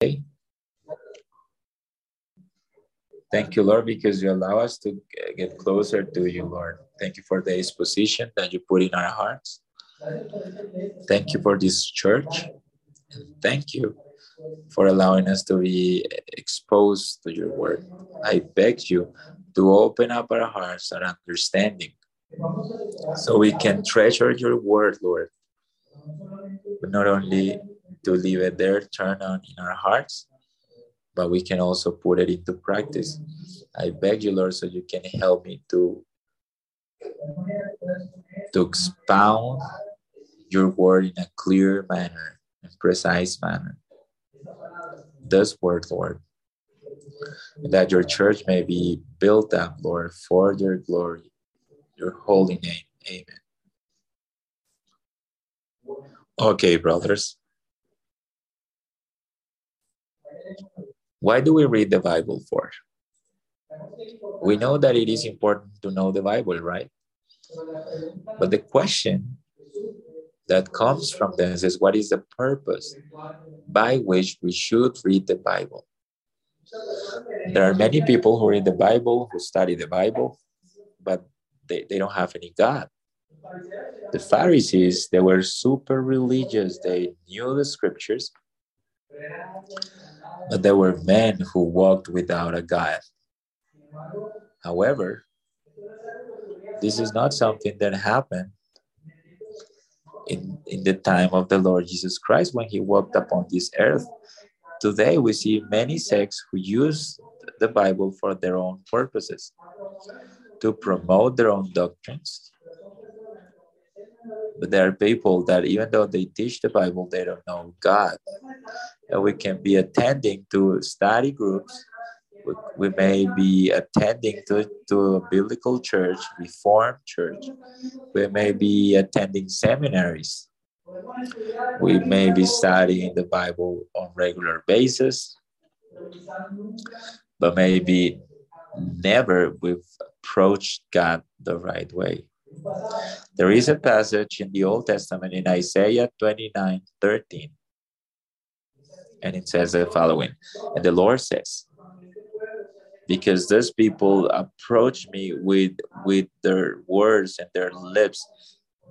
Thank you, Lord, because you allow us to get closer to you, Lord. Thank you for the exposition that you put in our hearts. Thank you for this church. And thank you for allowing us to be exposed to your word. I beg you to open up our hearts and understanding so we can treasure your word, Lord. But not only to leave it there, turn on in our hearts, but we can also put it into practice. I beg you, Lord, so you can help me to, to expound your word in a clear manner and precise manner. This word, Lord, that your church may be built up, Lord, for your glory, your holy name. Amen. Okay, brothers. Why do we read the Bible for? We know that it is important to know the Bible, right? But the question that comes from this is what is the purpose by which we should read the Bible? There are many people who read the Bible, who study the Bible, but they, they don't have any God. The Pharisees, they were super religious. They knew the scriptures, but there were men who walked without a guide. However, this is not something that happened in, in the time of the Lord Jesus Christ when he walked upon this earth. Today, we see many sects who use the Bible for their own purposes to promote their own doctrines. But there are people that, even though they teach the Bible, they don't know God. And we can be attending to study groups. We, we may be attending to, to a biblical church, reformed church. We may be attending seminaries. We may be studying the Bible on regular basis, but maybe never we've approached God the right way. There is a passage in the Old Testament in Isaiah 29 13. And it says the following And the Lord says, Because those people approach me with with their words and their lips,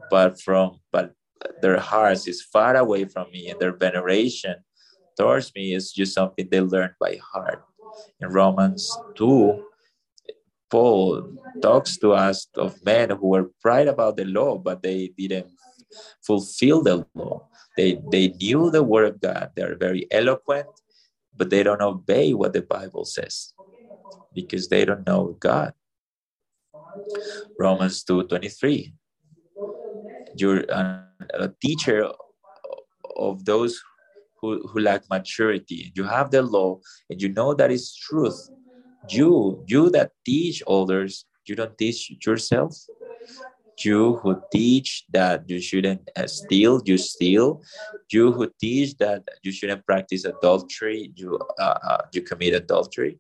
but from but their hearts is far away from me, and their veneration towards me is just something they learned by heart. In Romans 2, Paul talks to us of men who were proud about the law, but they didn't fulfill the law. They, they knew the word of God. They are very eloquent, but they don't obey what the Bible says because they don't know God. Romans 2.23 You're a teacher of those who, who lack maturity. You have the law and you know that is truth, you, you that teach others, you don't teach yourself. You who teach that you shouldn't uh, steal, you steal. You who teach that you shouldn't practice adultery, you uh, uh, you commit adultery.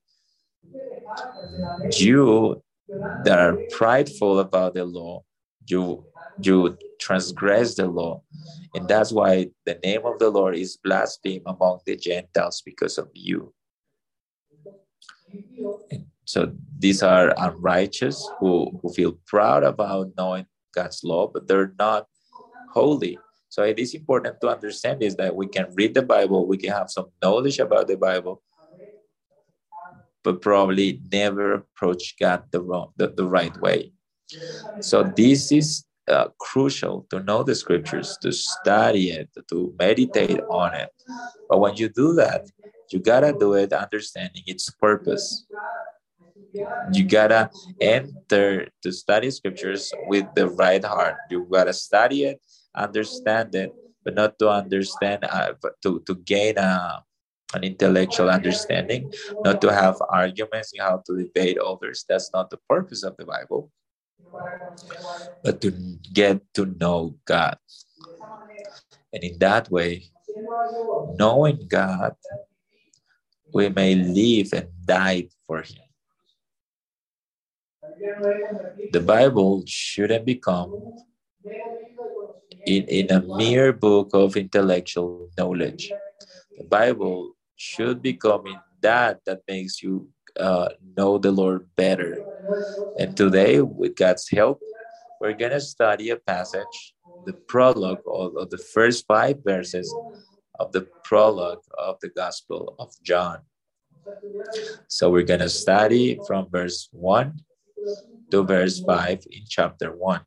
You that are prideful about the law, you you transgress the law, and that's why the name of the Lord is blasphemed among the Gentiles because of you. So these are unrighteous who, who feel proud about knowing God's law, but they're not holy. So it is important to understand is that we can read the Bible, we can have some knowledge about the Bible, but probably never approach God the wrong, the, the right way. So this is uh, crucial to know the scriptures, to study it, to meditate on it. But when you do that, you gotta do it understanding its purpose. You gotta enter to study scriptures with the right heart. You gotta study it, understand it, but not to understand, uh, to, to gain a, uh, an intellectual understanding, not to have arguments you have to debate others. That's not the purpose of the Bible, but to get to know God. And in that way, knowing God we may live and die for him. The Bible shouldn't become in, in a mere book of intellectual knowledge. The Bible should become in that that makes you uh, know the Lord better. And today, with God's help, we're going to study a passage, the prologue of, of the first five verses of the prologue of the Gospel of John. So we're going to study from verse 1 to verse 5 in chapter 1.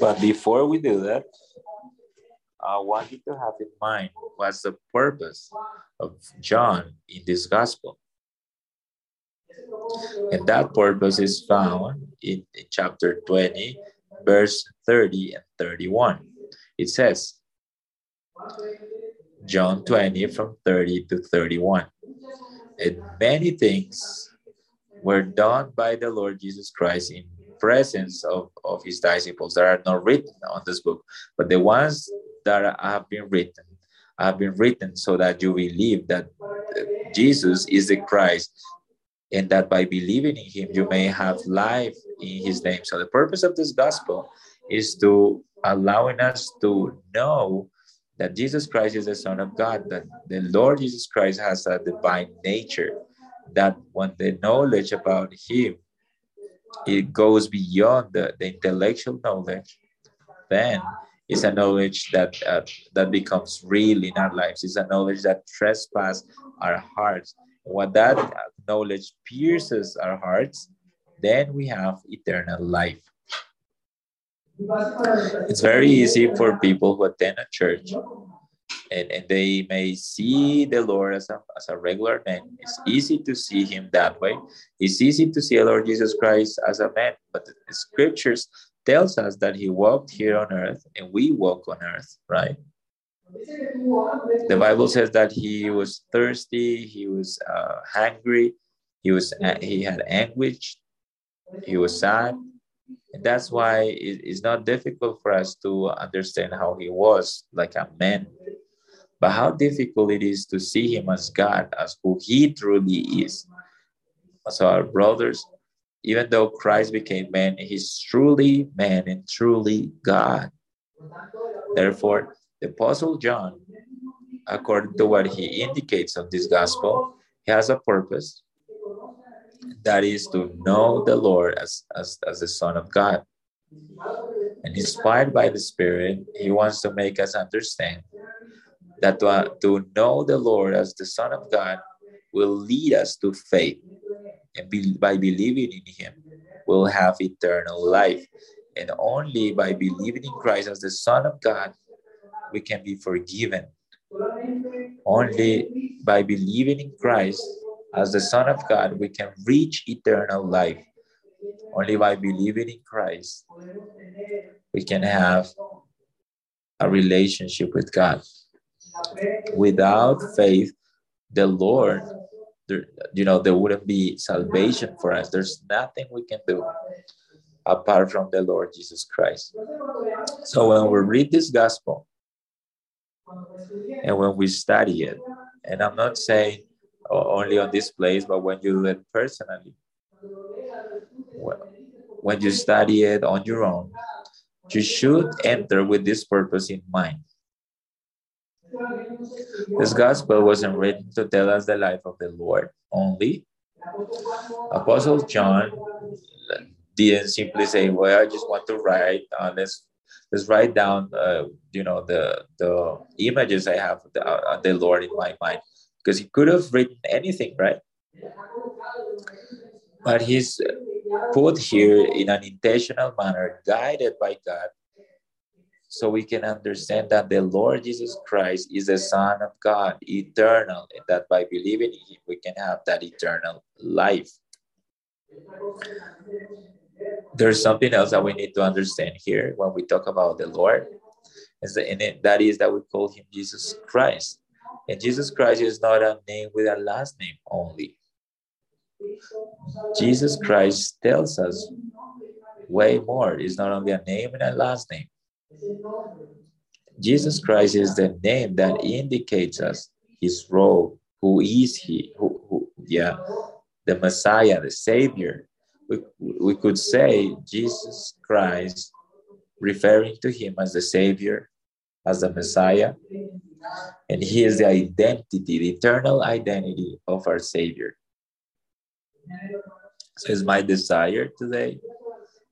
But before we do that, I want you to have in mind what's the purpose of John in this gospel. And that purpose is found in, chapter 20, verse 30 and 31. It says, John 20 from 30 to 31. And many things were done by the Lord Jesus Christ in presence of, of his disciples that are not written on this book, but the ones that have been written have been written so that you believe that Jesus is the Christ and that by believing in him you may have life in his name. So the purpose of this gospel is to allowing us to know that Jesus Christ is the Son of God, that the Lord Jesus Christ has a divine nature, that when the knowledge about him it goes beyond the, the intellectual knowledge, then it's a knowledge that uh, that becomes real in our lives. It's a knowledge that trespass our hearts. When that knowledge pierces our hearts, then we have eternal life. It's very easy for people who attend a church and, and they may see the Lord as a, as a regular man. It's easy to see him that way. It's easy to see the Lord Jesus Christ as a man, but the scriptures tells us that he walked here on earth and we walk on earth, right? The Bible says that he was thirsty, he was uh, hungry, he was uh, he had anguish, he was sad, and that's why it, it's not difficult for us to understand how he was like a man but how difficult it is to see him as God, as who he truly is. So, our brothers, even though Christ became man, he's truly man and truly God. Therefore, the Apostle John, according to what he indicates of this gospel, he has a purpose that is to know the Lord as, as, as the Son of God. And inspired by the Spirit, he wants to make us understand that to, uh, to know the Lord as the Son of God will lead us to faith. And be, by believing in Him, we'll have eternal life. And only by believing in Christ as the Son of God, we can be forgiven. Only by believing in Christ as the Son of God, we can reach eternal life. Only by believing in Christ, we can have a relationship with God. Without faith, the Lord, there, you know, there wouldn't be salvation for us. There's nothing we can do apart from the Lord Jesus Christ. So when we read this gospel and when we study it, and I'm not saying only on this place, but when you do it personally, when you study it on your own, you should enter with this purpose in mind. This gospel wasn't written to tell us the life of the Lord only. Apostle John didn't simply say, "Well, I just want to write. Uh, let's let's write down, uh, you know, the the images I have of the, uh, the Lord in my mind," because he could have written anything, right? But he's put here in an intentional manner, guided by God, so we can understand that the Lord Jesus Christ is the Son of God, eternal, and that by believing in Him, we can have that eternal life. There's something else that we need to understand here when we talk about the Lord, and that is that we call Him Jesus Christ. And Jesus Christ is not a name with a last name only. Jesus Christ tells us way more. It's not only a name and a last name. Jesus Christ is the name that indicates us his role. Who is he? Who, who, yeah, the Messiah, the Savior. We, we could say Jesus Christ, referring to him as the Savior, as the Messiah. And he is the identity, the eternal identity of our Savior. So it's my desire today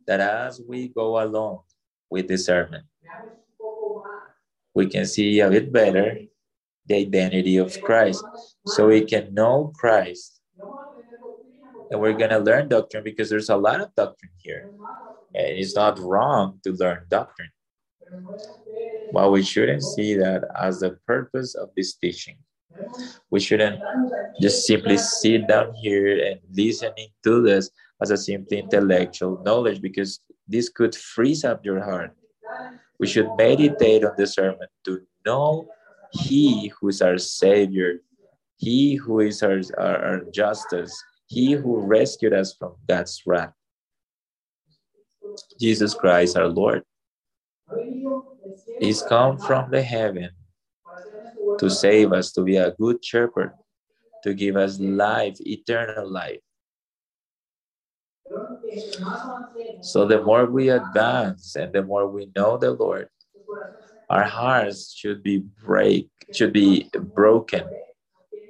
that as we go along with this sermon, we can see a bit better the identity of Christ. So we can know Christ. And we're going to learn doctrine because there's a lot of doctrine here. And it's not wrong to learn doctrine. But we shouldn't see that as the purpose of this teaching. We shouldn't just simply sit down here and listening to this as a simply intellectual knowledge because this could freeze up your heart. We should meditate on the sermon to know He who is our Savior, He who is our, our, our justice, He who rescued us from God's wrath. Jesus Christ, our Lord, is come from the heaven to save us, to be a good shepherd, to give us life, eternal life. So the more we advance and the more we know the Lord, our hearts should be break, should be broken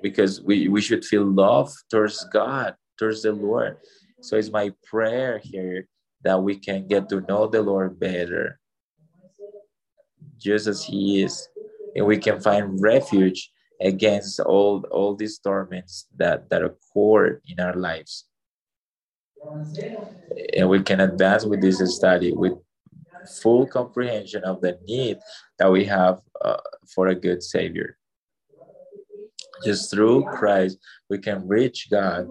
because we, we should feel love towards God, towards the Lord. So it's my prayer here that we can get to know the Lord better, just as He is, and we can find refuge against all all these torments that that occur in our lives. And we can advance with this study with full comprehension of the need that we have uh, for a good savior. Just through christ we can reach god.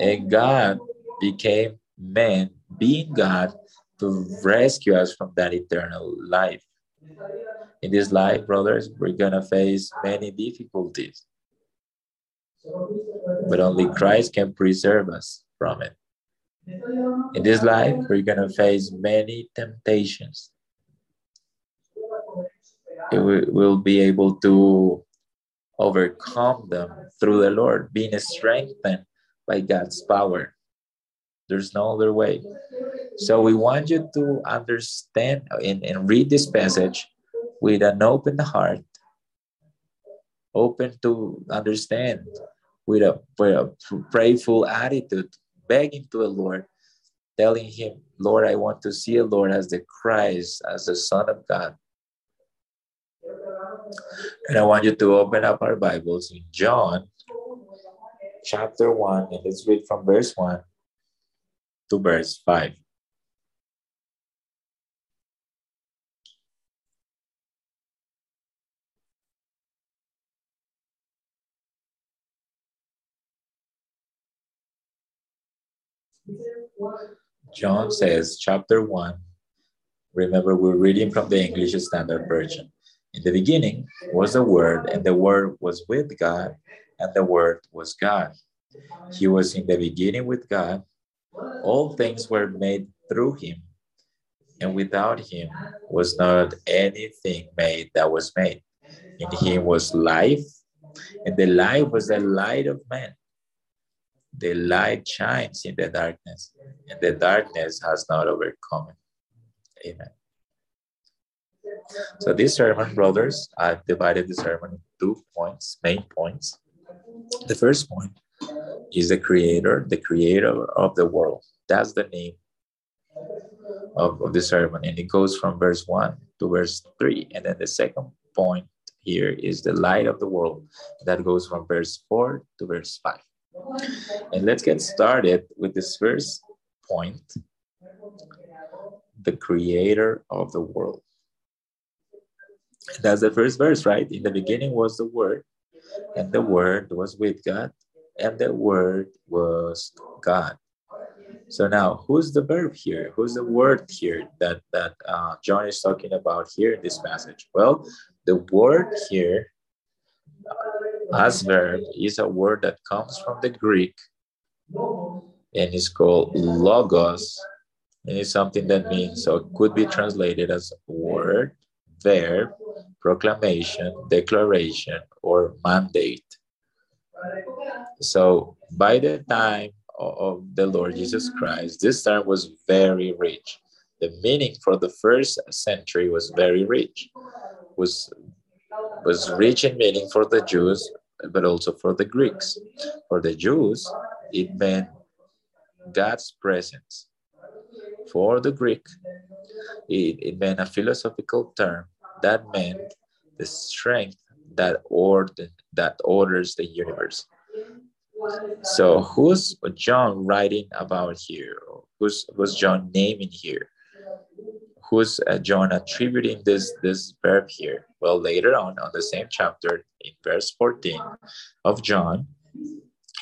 And god became man being god to rescue us from that eternal life in this life, brothers, we're going to face many difficulties. But only Christ can preserve us from it. In this life, we're going to face many temptations. We will be able to overcome them through the Lord, being strengthened by God's power. There's no other way. So we want you to understand and, and read this passage with an open heart, open to understand, with a, with a prayerful attitude, begging to the Lord, telling Him, Lord, I want to see the Lord as the Christ, as the Son of God. And I want you to open up our Bibles in John chapter 1, and let's read from verse 1 to verse 5. John says, chapter 1. Remember, we're reading from the English Standard Version. In the beginning was the Word, and the Word was with God, and the Word was God. He was in the beginning with God. All things were made through him, and without him was not anything made that was made. In him was life, and the life was the light of men the light shines in the darkness, and the darkness has not overcome it. Amen. So this sermon, brothers, I've divided the sermon into two points, main points. The first point is the creator, the creator of the world. That's the name of, of the sermon. And it goes from verse 1 to verse 3. And then the second point here is the light of the world. That goes from verse 4 to verse 5. And let's get started with this first point the creator of the world. That's the first verse, right? In the beginning was the Word, and the Word was with God, and the Word was God. So now, who's the verb here? Who's the word here that that uh, John is talking about here in this passage? Well, the word here as verb is a word that comes from the Greek and is called logos. And it's something that means, so it could be translated as word, verb, proclamation, declaration, or mandate. So by the time of the Lord Jesus Christ, this term was very rich. The meaning for the first century was very rich. was was rich in meaning for the Jews, but also for the Greeks. For the Jews, it meant God's presence. For the Greek, it, it meant a philosophical term that meant the strength that order that orders the universe. So who's John writing about here? Who's who's John naming here? Who's uh, John attributing this this verb here? Well, later on on the same chapter in verse 14 of John,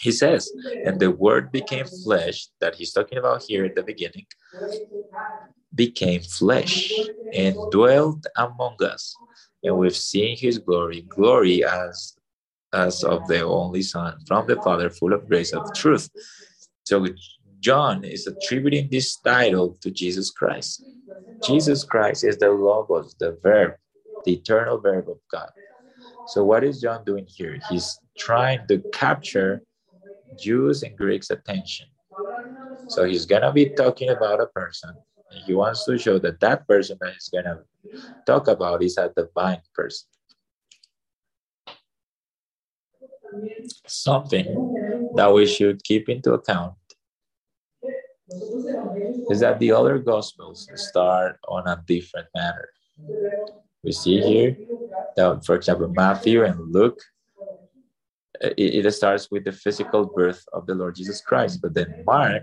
he says, and the word became flesh that he's talking about here at the beginning, became flesh and dwelt among us. And we've seen his glory, glory as as of the only Son from the Father, full of grace of truth. So John is attributing this title to Jesus Christ. Jesus Christ is the Logos, the verb, the eternal verb of God. So what is John doing here? He's trying to capture Jews and Greeks' attention. So he's gonna be talking about a person, and he wants to show that that person that he's gonna talk about is a divine person. Something that we should keep into account is that the other gospels start on a different manner. We see here that, for example, Matthew and Luke, it, it starts with the physical birth of the Lord Jesus Christ, but then Mark,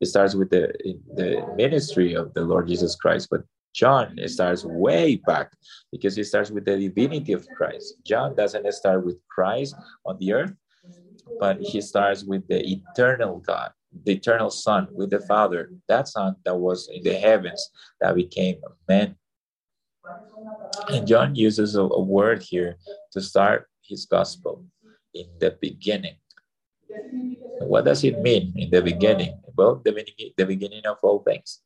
it starts with the the ministry of the Lord Jesus Christ, but John starts way back because it starts with the divinity of Christ. John doesn't start with Christ on the earth, but he starts with the eternal God, the eternal Son, with the Father, that Son that was in the heavens that became man. And John uses a, a word here to start his gospel in the beginning. What does it mean in the beginning? Well, the beginning, the beginning of all things.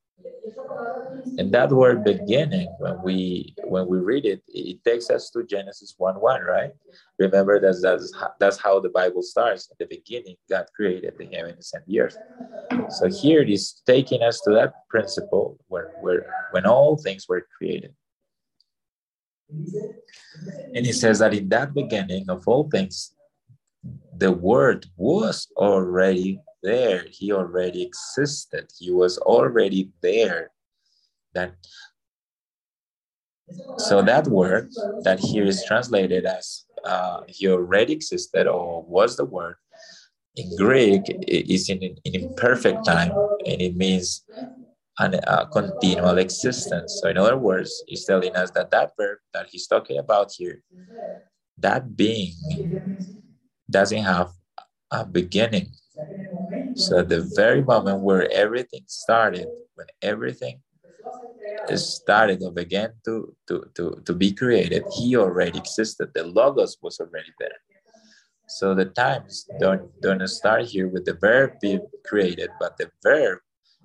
And that word beginning, when we when we read it, it takes us to Genesis 1 1, right? Remember that that's, that's how the Bible starts. At the beginning, God created the heavens and the earth. So here it is taking us to that principle where, where when all things were created. And he says that in that beginning of all things, the word was already there. He already existed. He was already there. That so that word that here is translated as uh, he already existed or was the word in Greek is in an imperfect time and it means an, a continual existence. So in other words, he's telling us that that verb that he's talking about here, that being doesn't have a beginning. So at the very moment where everything started, when everything started or began to, to, to, to be created, he already existed. The logos was already there. So the times don't, don't start here with the verb being created, but the verb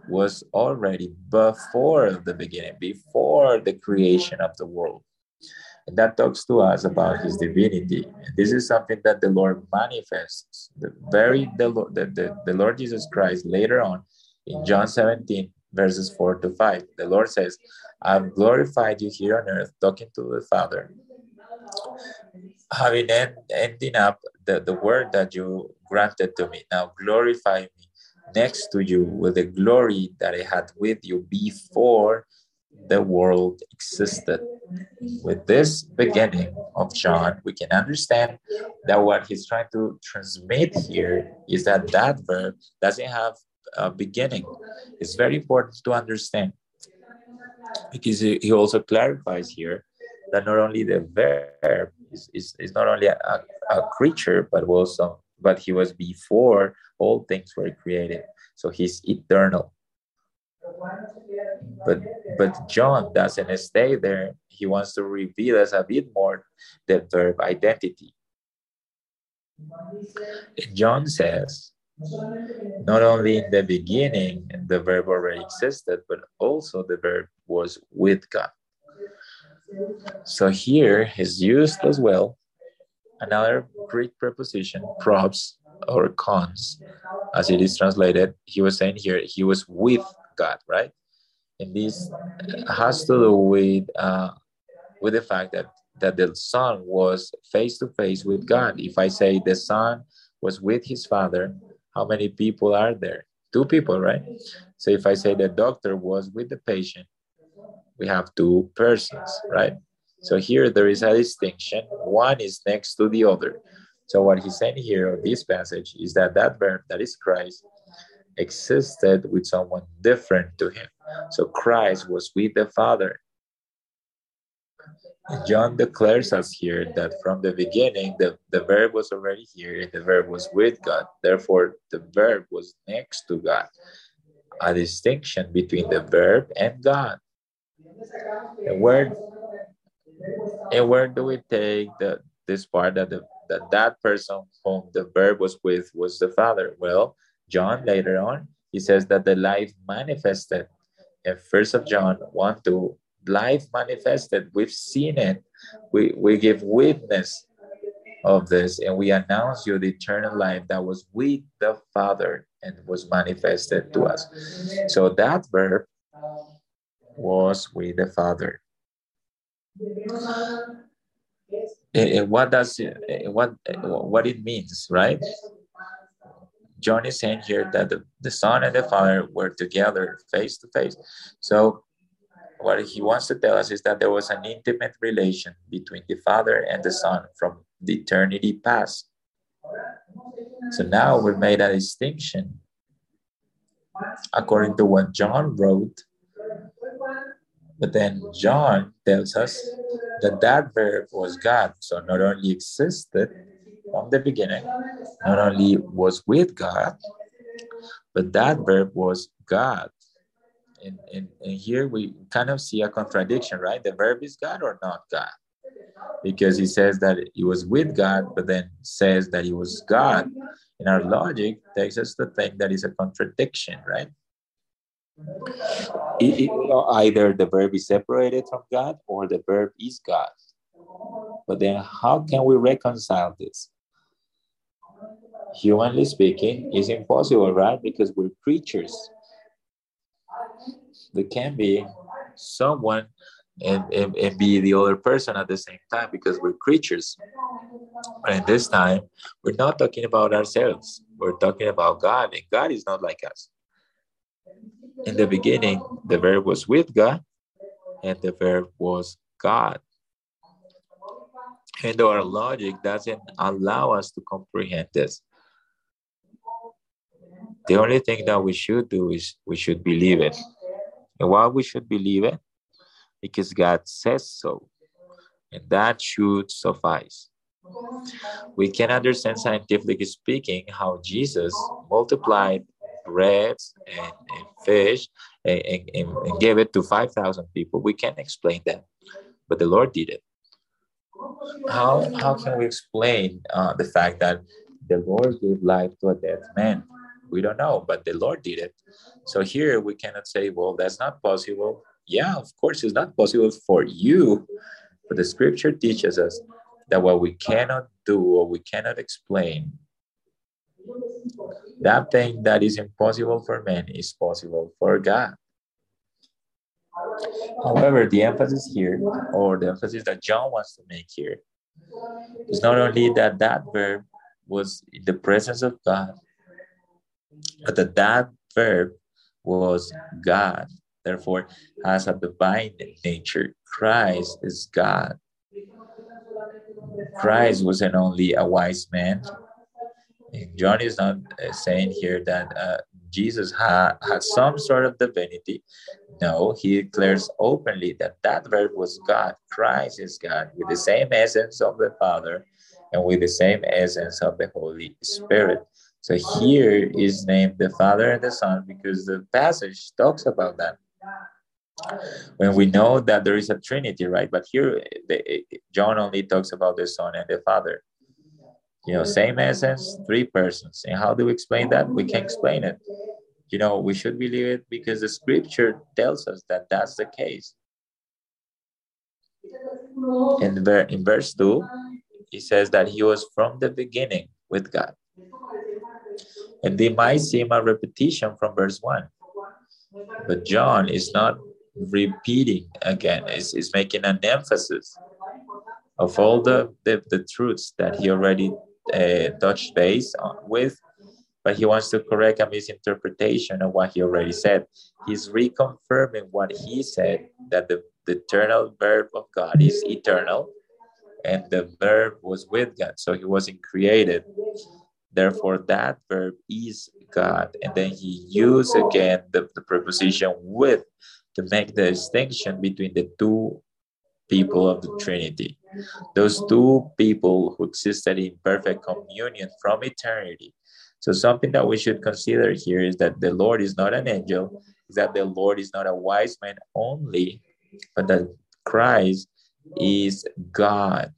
was already before the beginning, before the creation of the world. And that talks to us about his divinity. And this is something that the Lord manifests. The very the, the, the, the Lord Jesus Christ later on in John 17, verses 4 to 5. The Lord says, I've glorified you here on earth, talking to the Father, having end, ending up the, the word that you granted to me. Now glorify me next to you with the glory that I had with you before the world existed. With this beginning of John, we can understand that what he's trying to transmit here is that that verb doesn't have a beginning. It's very important to understand because he also clarifies here that not only the verb is, is, is not only a, a creature, but also but he was before all things were created. So he's eternal. But but John doesn't stay there. He wants to reveal us a bit more the verb identity. John says, not only in the beginning the verb already existed, but also the verb was with God. So here is used as well another Greek preposition, pros or cons, as it is translated. He was saying here, he was with God, right? And this has to do with uh, with the fact that that the Son was face to face with God. If I say the Son was with his Father, how many people are there? Two people, right? So if I say the doctor was with the patient, we have two persons, right? So here there is a distinction. One is next to the other. So what he's saying here this passage is that that verb, that is Christ, existed with someone different to him. So Christ was with the Father. John declares us here that from the beginning, the, the verb was already here and the verb was with God. Therefore, the verb was next to God. A distinction between the verb and God. And where, and where do we take the, this part that, the, that that person whom the verb was with was the Father? Well, John later on, he says that the life manifested in First of John 1 2 life manifested. We've seen it. We, we give witness of this and we announce you the eternal life that was with the Father and was manifested to us. So that verb was with the Father. And what does it, what what it means, right? John is saying here that the, the Son and the Father were together face to face. So what he wants to tell us is that there was an intimate relation between the Father and the Son from the eternity past. So now we made a distinction according to what John wrote. But then John tells us that that verb was God. So not only existed from the beginning, not only was with God, but that verb was God and, and, and here we kind of see a contradiction, right? The verb is God or not God? Because he says that he was with God, but then says that he was God. And our logic takes us to think that is a contradiction, right? It, it, either the verb is separated from God or the verb is God. But then how can we reconcile this? Humanly speaking, it's impossible, right? Because we're creatures there can be someone and, and, and be the other person at the same time because we're creatures. But in this time, we're not talking about ourselves. We're talking about God, and God is not like us. In the beginning, the verb was with God, and the verb was God. And our logic doesn't allow us to comprehend this. The only thing that we should do is we should believe it. And why we should believe it? Because God says so. And that should suffice. We can understand scientifically speaking how Jesus multiplied breads and, and fish and, and, and, gave it to 5,000 people. We can't explain that, but the Lord did it. How, how can we explain uh, the fact that the Lord gave life to a dead man? We don't know, but the Lord did it. So here we cannot say, well, that's not possible. Yeah, of course, it's not possible for you. But the scripture teaches us that what we cannot do or we cannot explain, that thing that is impossible for men is possible for God. However, the emphasis here, or the emphasis that John wants to make here, is not only that that verb was in the presence of God, but that that verb was God, therefore has a divine nature. Christ is God. Christ wasn't only a wise man. And John is not uh, saying here that uh, Jesus had, had some sort of divinity. No, he declares openly that that verb was God. Christ is God with the same essence of the Father and with the same essence of the Holy Spirit. So here is named the Father and the Son because the passage talks about that. When we know that there is a Trinity, right? But here, the, John only talks about the Son and the Father. You know, same essence, three persons. And how do we explain that? We can explain it. You know, we should believe it because the scripture tells us that that's the case. In, in verse 2, he says that he was from the beginning with God. And they might seem a repetition from verse 1. But John is not repeating again, is, is making an emphasis of all the, the, the truths that he already uh, touched base on, with, but he wants to correct a misinterpretation of what he already said. He's reconfirming what he said that the, the eternal verb of God is eternal and the verb was with God, so he wasn't created. Therefore, that verb is God. And then he used again the, the preposition with to make the distinction between the two people of the Trinity. Those two people who existed in perfect communion from eternity. So something that we should consider here is that the Lord is not an angel, is that the Lord is not a wise man only, but that Christ is God.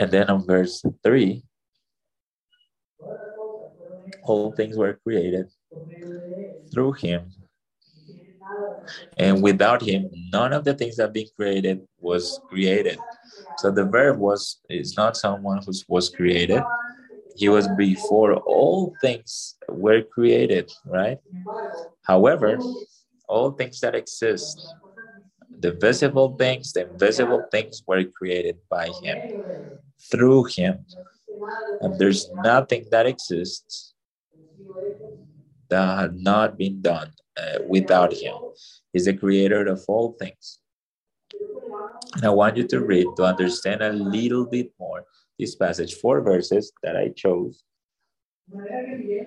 And then on verse 3, all things were created through him. And without him, none of the things that been created was created. So the verb was is not someone who was created. He was before all things were created, right? However, all things that exist, the visible things, the invisible things were created by him, through him. And there's nothing that exists that had not been done uh, without him. He's the creator of all things. And I want you to read to understand a little bit more this passage, four verses that I chose,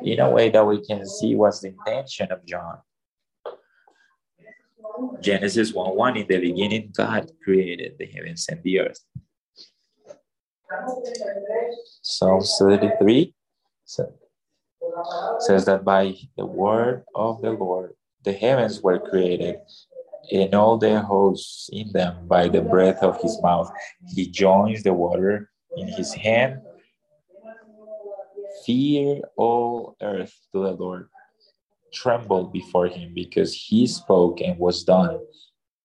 in a way that we can see what's the intention of John. Genesis 1 1 In the beginning, God created the heavens and the earth. Psalms 33 says that by the word of the Lord, the heavens were created, and all their hosts in them by the breath of his mouth. He joins the water in his hand. Fear all earth to the Lord trembled before him because he spoke and was done.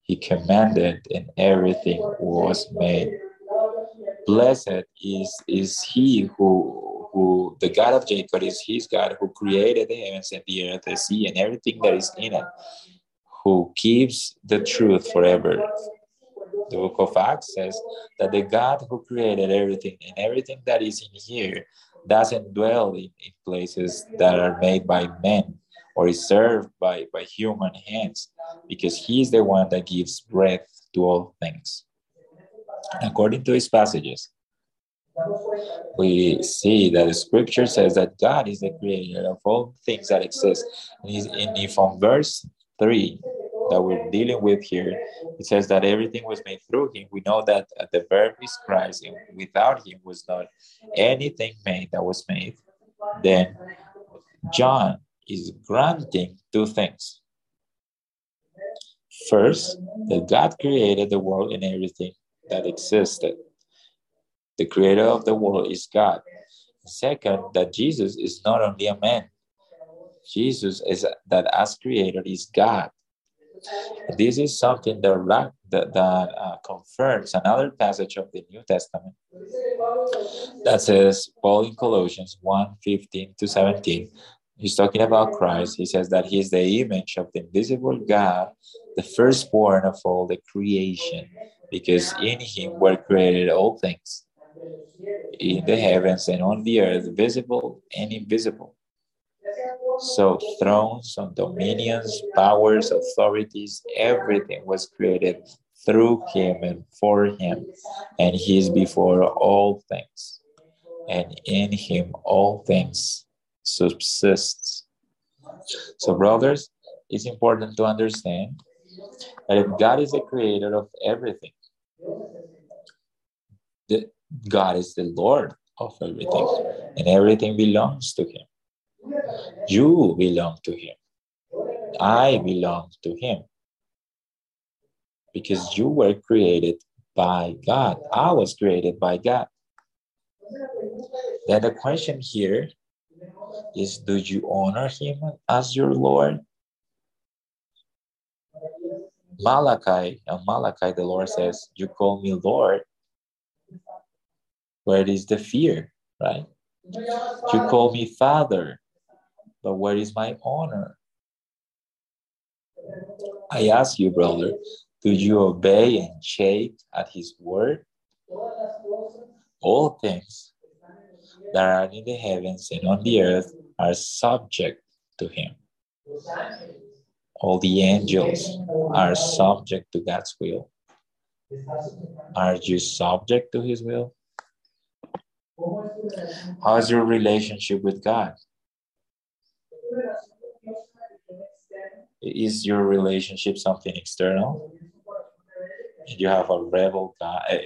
He commanded and everything was made. Blessed is, is he who, who, the God of Jacob is his God who created the heavens and the earth, the sea, and everything that is in it, who keeps the truth forever. The book of Acts says that the God who created everything and everything that is in here doesn't dwell in, in places that are made by men or is served by, by human hands because he is the one that gives breath to all things. According to these passages, we see that the scripture says that God is the creator of all things that exist. And if on verse 3 that we're dealing with here, it says that everything was made through him. We know that the verb is Christ, and without him was not anything made that was made. Then John is granting two things. First, that God created the world and everything that existed. The creator of the world is God. Second, that Jesus is not only a man. Jesus is that as creator is God. This is something that, that, that uh, confirms another passage of the New Testament that says, Paul in Colossians 1 15 to 17, he's talking about Christ. He says that he is the image of the invisible God, the firstborn of all the creation, because in him were created all things in the heavens and on the earth, visible and invisible. So, thrones and dominions, powers, authorities, everything was created through him and for him, and he is before all things. And in him all things subsists. So, brothers, it's important to understand that if God is the creator of everything, God is the Lord of everything, and everything belongs to Him. You belong to Him. I belong to Him. Because you were created by God. I was created by God. Then the question here is do you honor him as your Lord? Malachi, in Malachi, the Lord says, You call me Lord. Where is the fear, right? You call me Father, but where is my honor? I ask you, brother, do you obey and shake at his word? All things that are in the heavens and on the earth are subject to him. All the angels are subject to God's will. Are you subject to his will? How is your relationship with God? Is your relationship something external? You have a rebel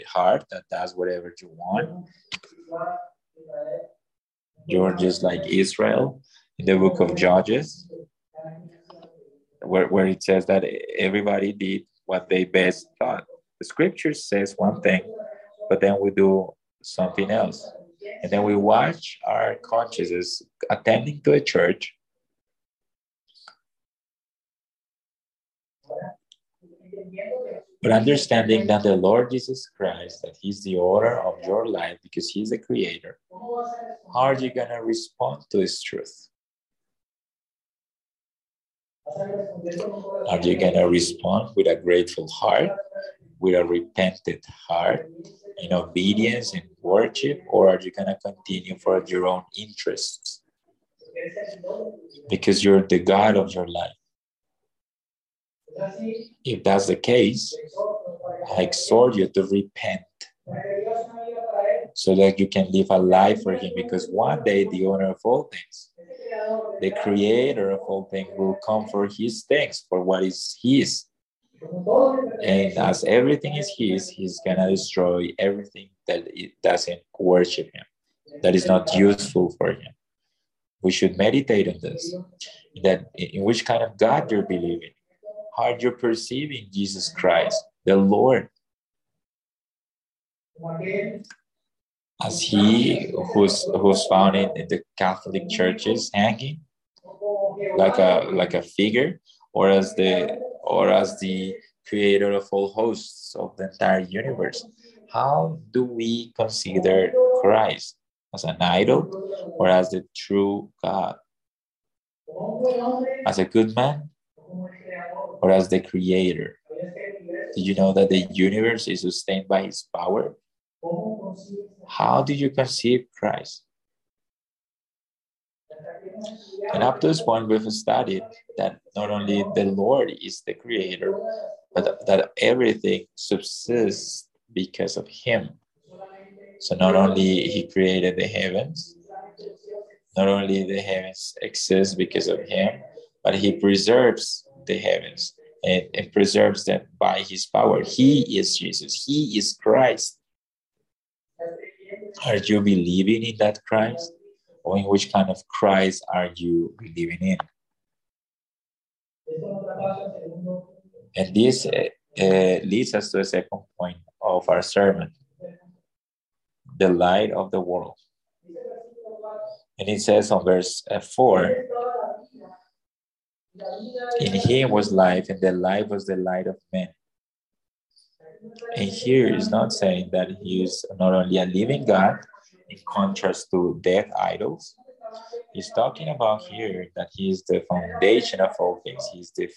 heart that does whatever you want. You're just like Israel in the book of Judges, where, where it says that everybody did what they best thought. The scripture says one thing, but then we do something else. And then we watch our consciences attending to a church but understanding that the Lord Jesus Christ, that He's the owner of your life because He's the creator, how are you going to respond to His truth? Are you going to respond with a grateful heart, with a repentant heart, in obedience and worship, or are you going to continue for your own interests? Because you're the God of your life. If that's the case, I exhort you to repent so that you can live a life for Him because one day the owner of all things, the creator of all things, will come for His things, for what is His. And as everything is His, He's gonna destroy everything that it doesn't worship Him, that is not useful for Him. We should meditate on this. That in which kind of God you're believing how you're perceiving Jesus Christ, the Lord. As he who's who's found in, in the Catholic churches hanging like a like a figure, or as the or as the creator of all hosts of the entire universe. How do we consider Christ as an idol or as the true God? As a good man or as the creator? Did you know that the universe is sustained by his power? How do you conceive Christ? And up to this point, we've studied that not only the Lord is the creator, but that everything subsists because of him. So not only he created the heavens, not only the heavens exist because of him, but he preserves the heavens and, and preserves them by his power. He is Jesus, he is Christ. Are you believing in that Christ? Or in which kind of Christ are you believing in? And this uh, uh, leads us to the second point of our sermon the light of the world. And it says on verse uh, 4 in him was life, and the life was the light of men. And here is not saying that he is not only a living God in contrast to dead idols. He's talking about here that he is the foundation of all things. He's the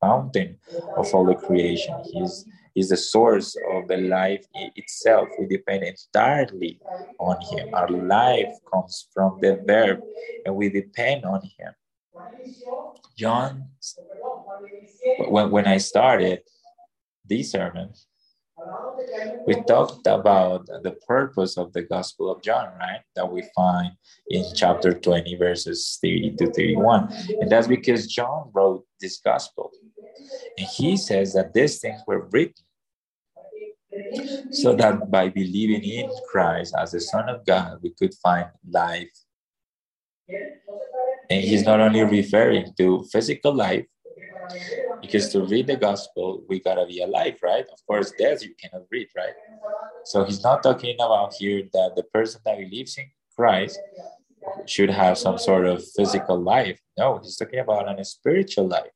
fountain of all the creation. He's, he's the source of the life itself. We depend entirely on him. Our life comes from the verb, and we depend on him. John, when, when I started this sermon, we talked about the purpose of the Gospel of John, right? That we find in chapter 20, verses 30 to 31. And that's because John wrote this Gospel. And he says that these things were written so that by believing in Christ as the Son of God, we could find life and he's not only referring to physical life, because to read the gospel, we gotta be alive, right? Of course, death you cannot read, right? So he's not talking about here that the person that believes in Christ should have some sort of physical life. No, he's talking about a spiritual life.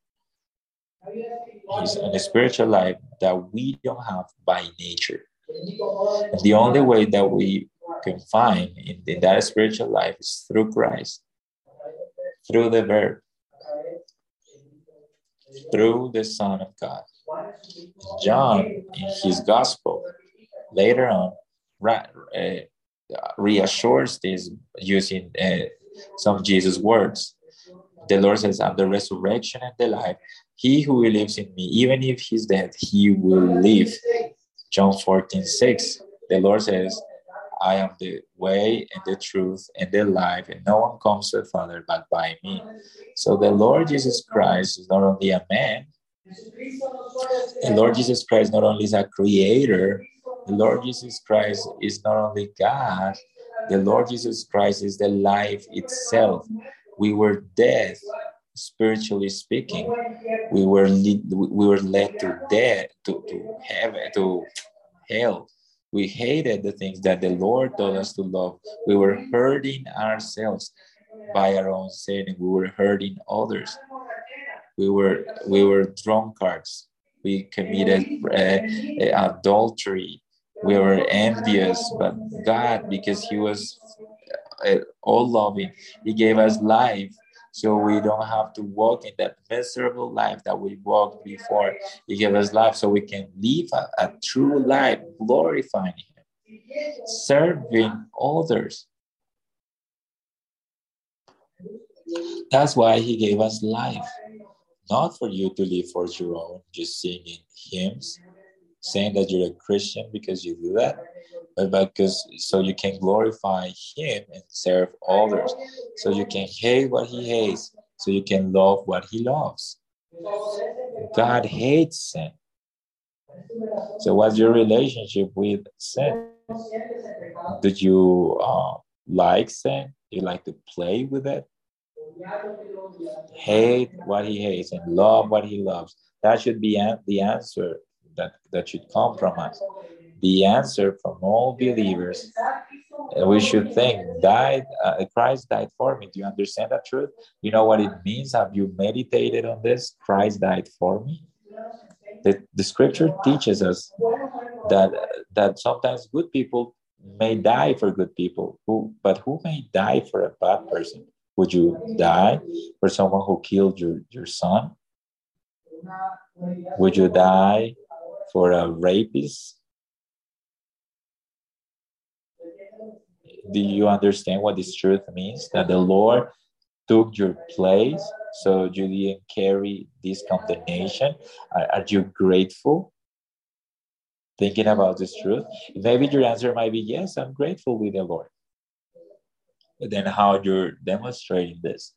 He's a spiritual life that we don't have by nature. And the only way that we can find in, in that spiritual life is through Christ through the verb. Through the Son of God. John, in his gospel, later on, uh, reassures this using uh, some Jesus words. The Lord says, I'm the resurrection and the life. He who believes in me, even if he's dead, he will live. John 14, 6. The Lord says, I am the way and the truth and the life, and no one comes to the Father but by me. So the Lord Jesus Christ is not only a man, the Lord Jesus Christ not only is a creator, the Lord Jesus Christ is not only God, the Lord Jesus Christ is the life itself. We were dead, spiritually speaking. We were lead, we were led to death, to, to heaven, to hell. We hated the things that the Lord told us to love. We were hurting ourselves by our own sin, we were hurting others. We were we were drunkards. We committed uh, adultery we were envious, but God, because He was uh, all loving, He gave us life. So we don't have to walk in that miserable life that we walked before. He gave us life so we can live a, a true life, glorifying Him, serving others. That's why He gave us life, not for you to live for your own, just singing hymns, saying that you're a Christian because you do that, but because so you can glorify Him and serve others, so you can hate what He hates, so you can love what He loves. God hates sin. So, what's your relationship with sin? Do you uh, like sin? Do you like to play with it? Hate what he hates and love what he loves. That should be the answer that, that should come from us. The answer from all believers, we should think, died, uh, Christ died for me. Do you understand that truth? You know what it means? Have you meditated on this? Christ died for me. The, the scripture teaches us that that sometimes good people may die for good people who but who may die for a bad person would you die for someone who killed your, your son would you die for a rapist? Do you understand what this truth means? That the Lord took your place so you didn't carry this condemnation? Are, are you grateful? Thinking about this truth? Maybe your answer might be yes, I'm grateful with the Lord. But then how you're demonstrating this?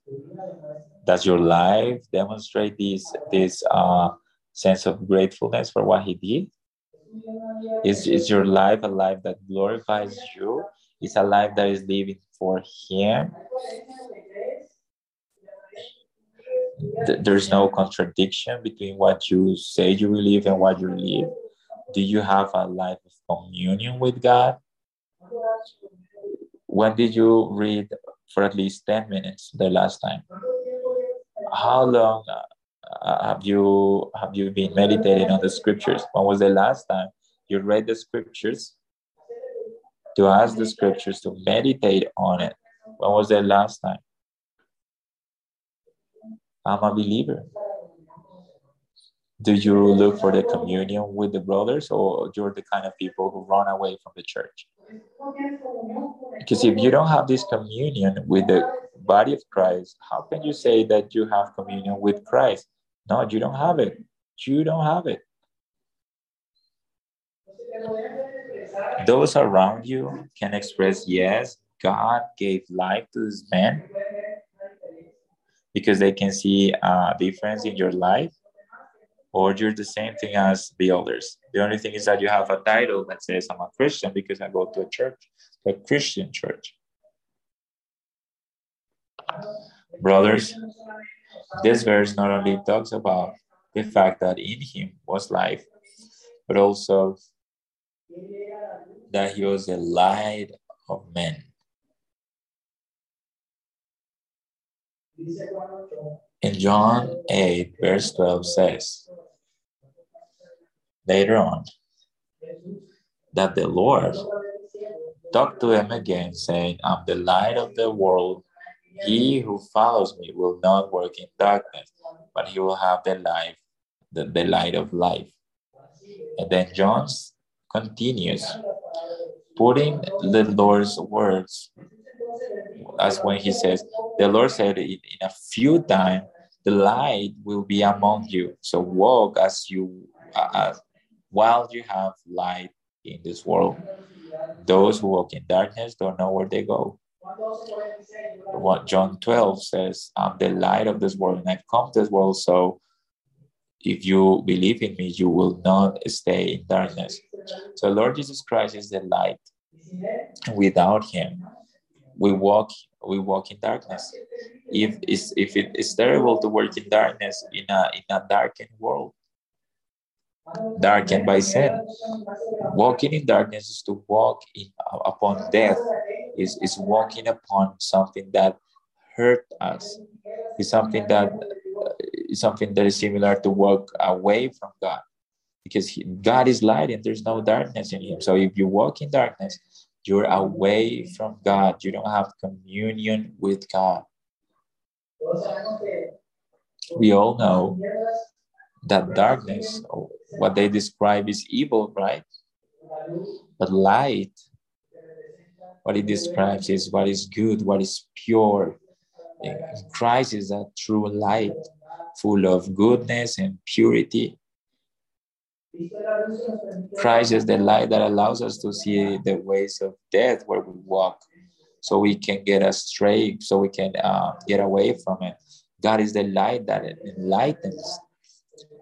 Does your life demonstrate this this uh, sense of gratefulness for what he did? Is, is your life a life that glorifies you? Is a life that is living for him? There's no contradiction between what you say you believe and what you live. Do you have a life of communion with God? When did you read for at least 10 minutes the last time? How long uh, uh, have you have you been meditating on the scriptures? When was the last time you read the scriptures? To ask the scriptures to meditate on it. When was the last time? I'm a believer. Do you look for the communion with the brothers, or you're the kind of people who run away from the church? Because if you don't have this communion with the body of Christ, how can you say that you have communion with Christ? No, you don't have it. You don't have it. Those around you can express, yes, God gave life to this man because they can see a difference in your life, or you're the same thing as the others. The only thing is that you have a title that says, I'm a Christian because I go to a church, a Christian church. Brothers, this verse not only talks about the fact that in him was life, but also that he was the light of men. In John 8, verse 12 says, later on, that the Lord talked to him again, saying, I'm the light of the world. He who follows me will not work in darkness, but he will have the life, the, the light of life. And then John continues, putting the Lord's words as when he says, the Lord said, in, a few time, the light will be among you. So walk as you, uh, while you have light in this world. Those who walk in darkness don't know where they go. What John 12 says, I'm the light of this world, and I've come to this world. So if you believe in me, you will not stay in darkness. So Lord Jesus Christ is the light. Without him, we walk we walk in darkness. If it's, if it is terrible to work in darkness in a in a darkened world, darkened by sin. Walking in darkness is to walk in upon death, is, is walking upon something that hurt us, is something that uh, is something that is similar to walk away from God. Because he, God is light and there's no darkness in him. So if you walk in darkness, you're away from God. You don't have communion with God. We all know that darkness, what they describe is evil, right? But light, what it describes is what is good, what is pure. Christ is a true light, full of goodness and purity. Christ is the light that allows us to see the ways of death where we walk, so we can get astray, so we can uh, get away from it. God is the light that enlightens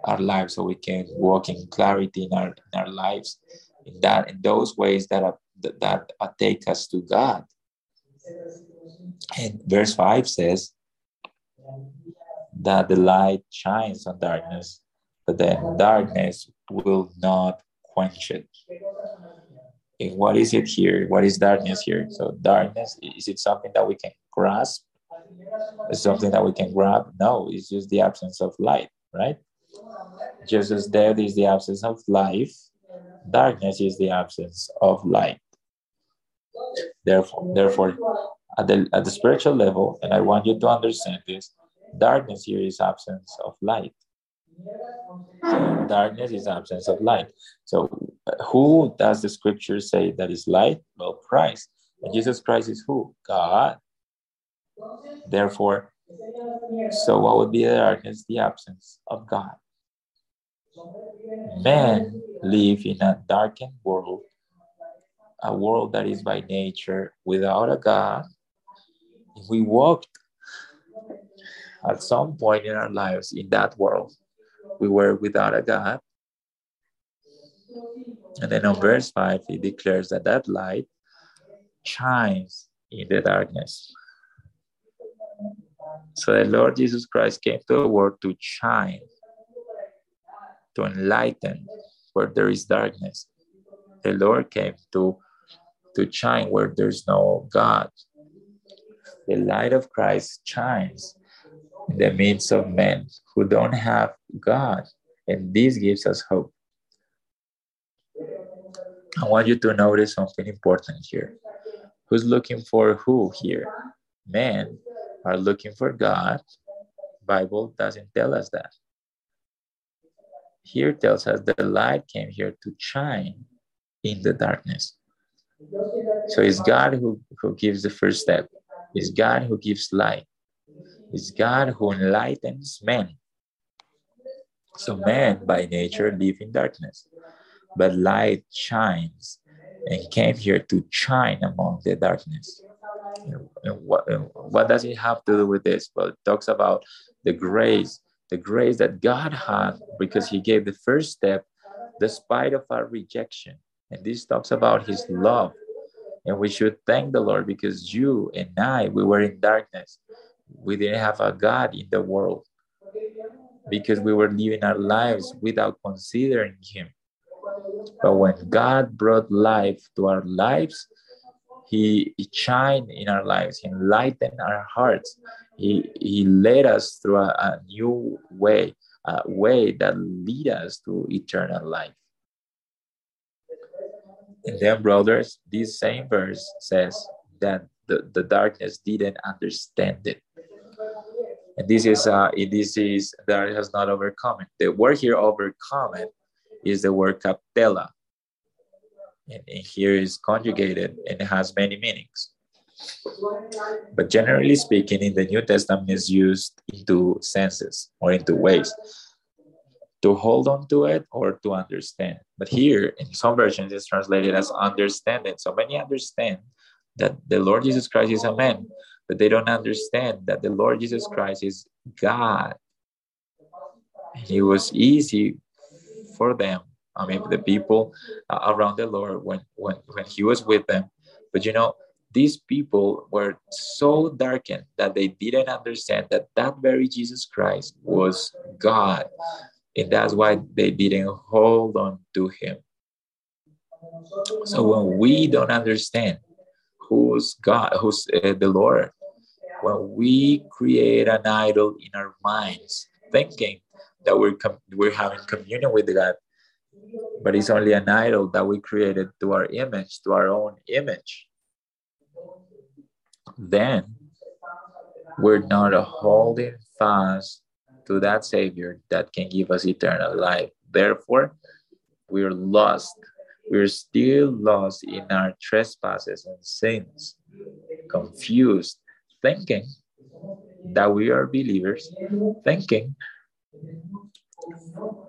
our lives so we can walk in clarity in our, in our lives in that in those ways that are, that, that take us to God. And verse 5 says that the light shines on darkness, but then darkness will not quench it. And what is it here? What is darkness here? So darkness, is it something that we can grasp? Is something that we can grab? No, it's just the absence of light, right? Just as death is the absence of life, darkness is the absence of light. Therefore, therefore, at the, at the spiritual level, and I want you to understand this, darkness here is absence of light. darkness is absence of light. So, uh, who does the scripture say that is light? Well, Christ. And Jesus Christ is who? God. Therefore, so what would be the darkness? The absence of God. Men live in a darkened world, a world that is by nature without a God. If we walked at some point in our lives in that world, we were without a God. And then on verse 5, he declares that that light shines in the darkness. So the Lord Jesus Christ came to the world to shine to enlighten where there is darkness. The Lord came to, to shine where there's no God. The light of Christ shines in the midst of men who don't have God, and this gives us hope. I want you to notice something important here. Who's looking for who here? Men are looking for God. Bible doesn't tell us that here tells us the light came here to shine in the darkness. So it's God who, who gives the first step. It's God who gives light. It's God who enlightens men. So men by nature live in darkness, but light shines and came here to shine among the darkness. And what, and what does it have to do with this? Well, it talks about the grace the grace that God had because he gave the first step despite of our rejection. And this talks about his love. And we should thank the Lord because you and I, we were in darkness. We didn't have a God in the world because we were living our lives without considering him. But when God brought life to our lives, he, shined in our lives, he enlightened our hearts, he, he led us through a, a new way, a way that lead us to eternal life. Then, brothers, this same verse says that the, the darkness didn't understand it. And this is uh, this is that has not overcome it. The word here overcome it is the word kaptela. And, and here is conjugated and it has many meanings. But generally speaking, in the New Testament is used into senses or into ways to hold on to it or to understand. But here in some versions it's translated as understanding. So many understand that the Lord Jesus Christ is a man, but they don't understand that the Lord Jesus Christ is God. And It was easy for them. I mean, the people around the Lord when when when He was with them. But you know, these people were so darkened that they didn't understand that that very Jesus Christ was God. And that's why they didn't hold on to him. So when we don't understand who's God, who's uh, the Lord, when we create an idol in our minds, thinking that we're we're having communion with God, but it's only an idol that we created to our image, to our own image then we're not holding fast to that Savior that can give us eternal life. Therefore, we're lost. We're still lost in our trespasses and sins, confused, thinking that we are believers, thinking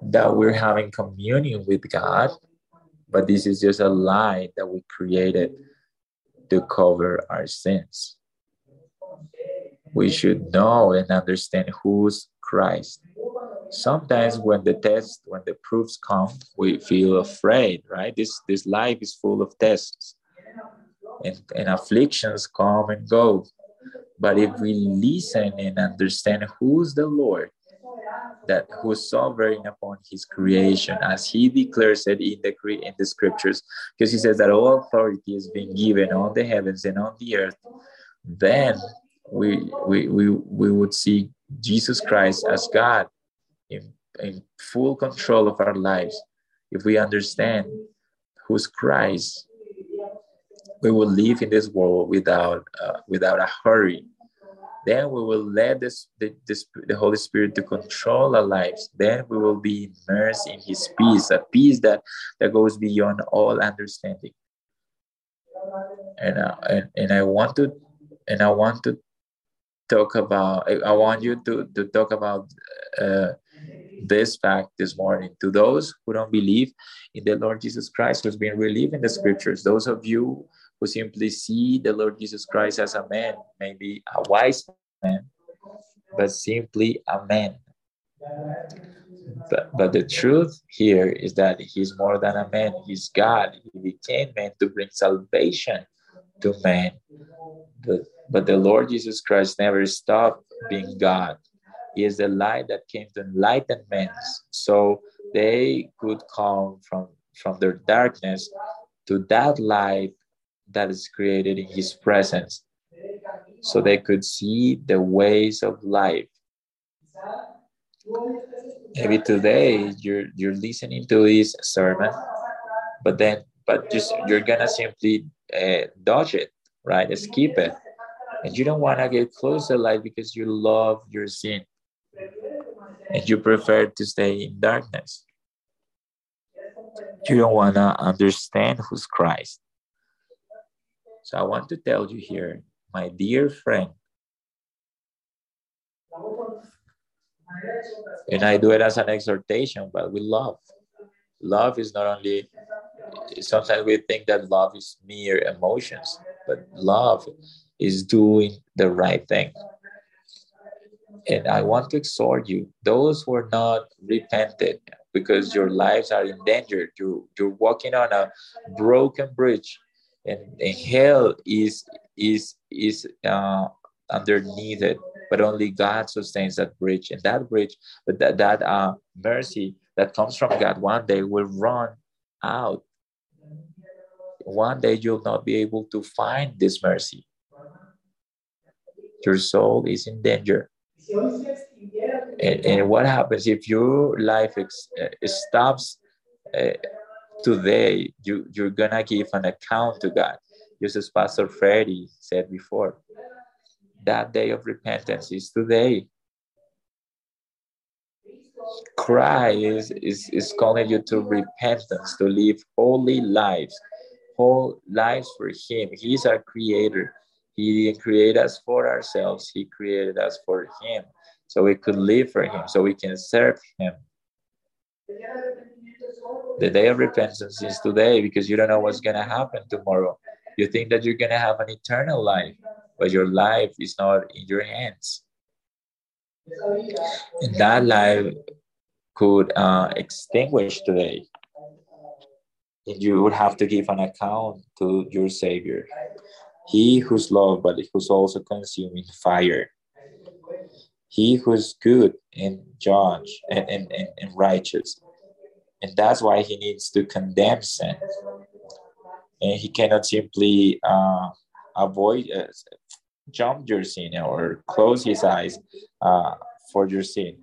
that we're having communion with God, but this is just a lie that we created to cover our sins we should know and understand who's Christ. Sometimes when the tests, when the proofs come, we feel afraid, right? This this life is full of tests. And, and afflictions come and go. But if we listen and understand who's the Lord, that who's sovereign upon his creation, as he declares it in the in the scriptures, because he says that all authority has been given on the heavens and on the earth, then we, we, we, we would see Jesus Christ as God in, in full control of our lives. If we understand who's Christ, we will live in this world without, uh, without a hurry. Then we will let this, the, this, the Holy Spirit to control our lives. Then we will be immersed in His peace, a peace that, that goes beyond all understanding. And, uh, and, and I want to and I want to talk about i want you to, to talk about uh, this fact this morning. To those who don't believe in the lord jesus christ who's been relieved in the scriptures those of you who simply see the lord jesus christ as a man maybe a wise man but simply a man. But, but the truth here is that he's more than a man. He's god. He became man to bring salvation to man but the Lord Jesus Christ never stopped being God. He is the light that came to enlighten men so they could come from, from their darkness to that light that is created in his presence so they could see the ways of life. Maybe today you're you're listening to this sermon but then but just you're gonna simply uh, dodge it right? Skip it and you don't want to get close to light because you love your sin and you prefer to stay in darkness. You don't want to understand who's Christ. So I want to tell you here, my dear friend, and I do it as an exhortation, but we love. Love is not only, sometimes we think that love is mere emotions, but love is doing the right thing. And I want to exhort you, those who are not repented because your lives are in danger, you, you're walking on a broken bridge, and, and hell is is is uh, underneath it, but only God sustains that bridge. And that bridge, but that, that uh, mercy that comes from God one day will run out. One day you'll not be able to find this mercy your soul is in danger. And, and what happens if your life ex, uh, stops uh, today? You, you're going to give an account to God. Just as Pastor Freddy said before, that day of repentance is today. Christ is, is calling you to repentance, to live holy lives, whole lives for Him. He's our creator. He didn't create us for ourselves, He created us for Him. So we could live for Him, so we can serve Him. The day of repentance is today because you don't know what's going to happen tomorrow. You think that you're going to have an eternal life, but your life is not in your hands. And that life could uh, extinguish today. And you would have to give an account to your Savior. He who's love, but who's also consuming fire. He who's good and judge and, and, and, and righteous. And that's why he needs to condemn sin. And he cannot simply uh, avoid, uh, jump your sin or close his eyes uh, for your sin.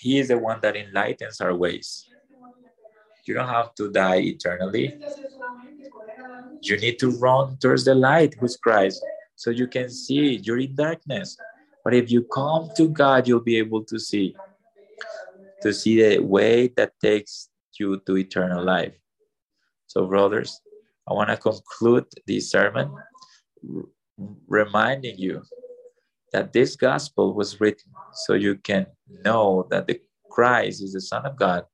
He is the one that enlightens our ways. You don't have to die eternally. You need to run towards the light, who's Christ, so you can see you're in darkness. But if you come to God, you'll be able to see, to see the way that takes you to eternal life. So, brothers, I want to conclude this sermon reminding you that this gospel was written so you can know that the Christ is the Son of God.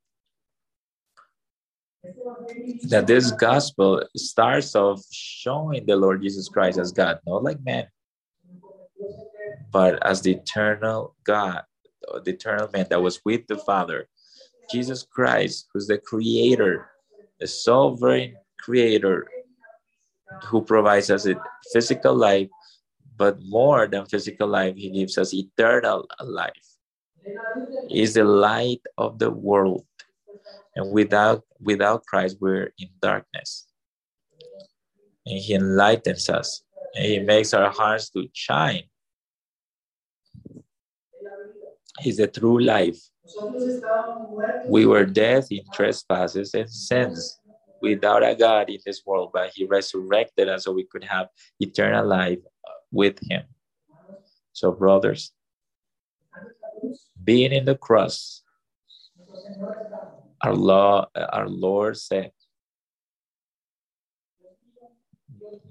That this gospel starts off showing the Lord Jesus Christ as God, not like man, but as the eternal God, the eternal man that was with the Father. Jesus Christ, who's the creator, the sovereign creator who provides us a physical life, but more than physical life, he gives us eternal life. He is the light of the world. And without without Christ, we're in darkness. And he enlightens us. And he makes our hearts to shine. He's the true life. We were dead in trespasses and sins without a God in this world, but He resurrected us so we could have eternal life with Him. So, brothers, being in the cross, our law, our Lord said,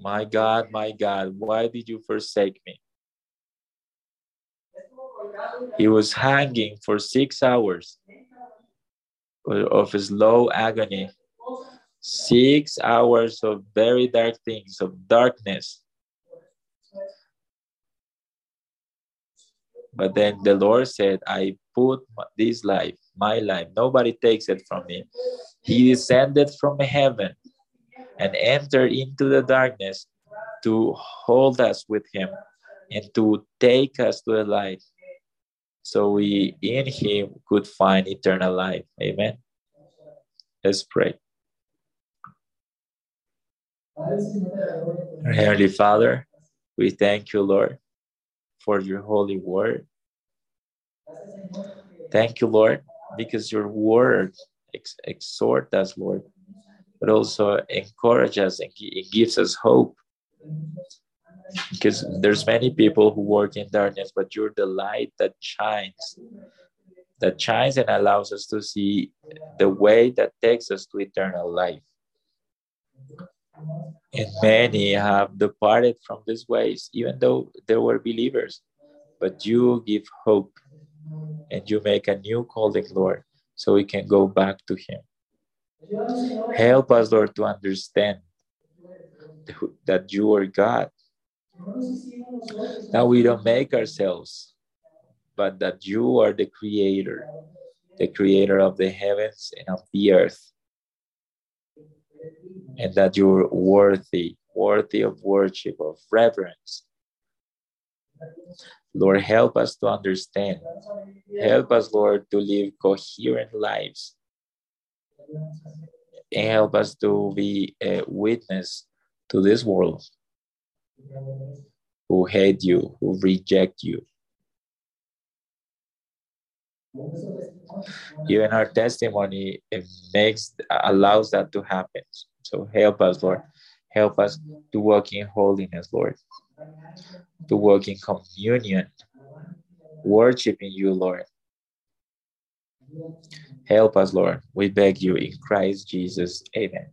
My God, my God, why did you forsake me? He was hanging for six hours of slow agony Six hours of very dark things, of darkness. But then the Lord said, I put this life, my life, nobody takes it from me. He descended from heaven and entered into the darkness to hold us with him and to take us to the light so we in him could find eternal life amen let's pray our Heavenly Father, we thank you, Lord, for your holy word. Thank you, Lord, because your word ex- exhort us, Lord, but also encourage us and gives us hope. Because there's many people who work in darkness, but you're the light that shines, that shines and allows us to see the way that takes us to eternal life. And many have departed from these ways, even though they were believers. But you give hope and you make a new calling, Lord, so we can go back to Him. Help us, Lord, to understand that you are God. That we don't make ourselves, but that you are the Creator, the Creator of the heavens and of the earth and that you're worthy, worthy of worship, of reverence. Lord, help us to understand. Help us, Lord, to live coherent lives. And help us to be a witness to this world who hate you, who reject you. Even our testimony it makes allows that to happen. So help us, Lord. Help us to walk in holiness, Lord to work in communion, worshiping you, Lord. Help us, Lord. We beg you in Christ Jesus. Amen.